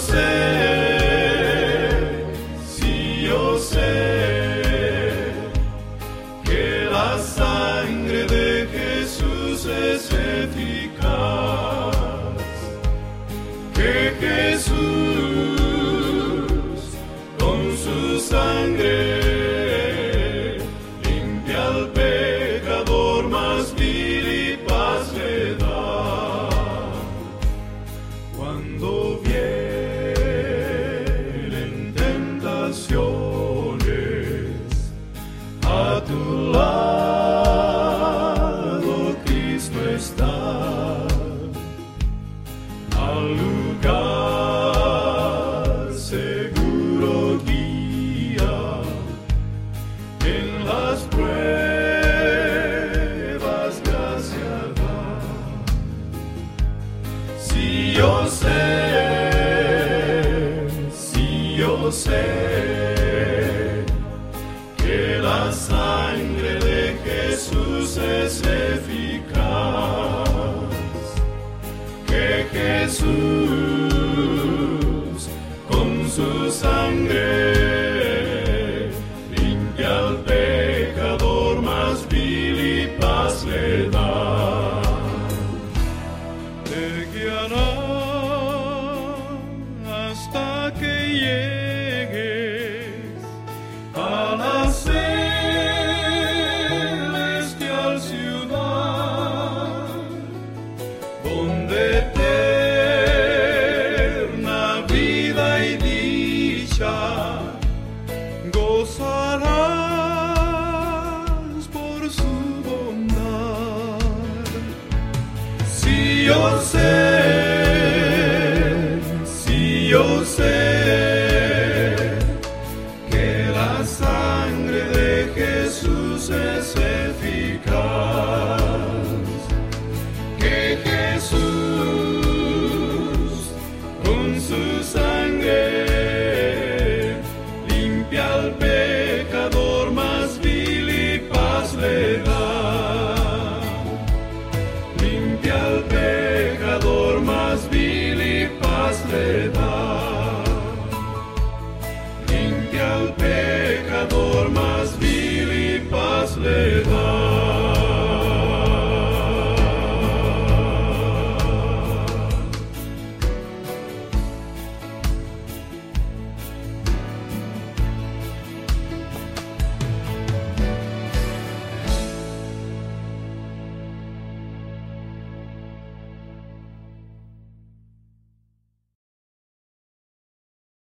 sé, si yo sé que la sangre de Jesús es eficaz, que Jesús con su sangre limpia el pecado. yo sé que la sangre de Jesús es eficaz, que Jesús con su sangre você.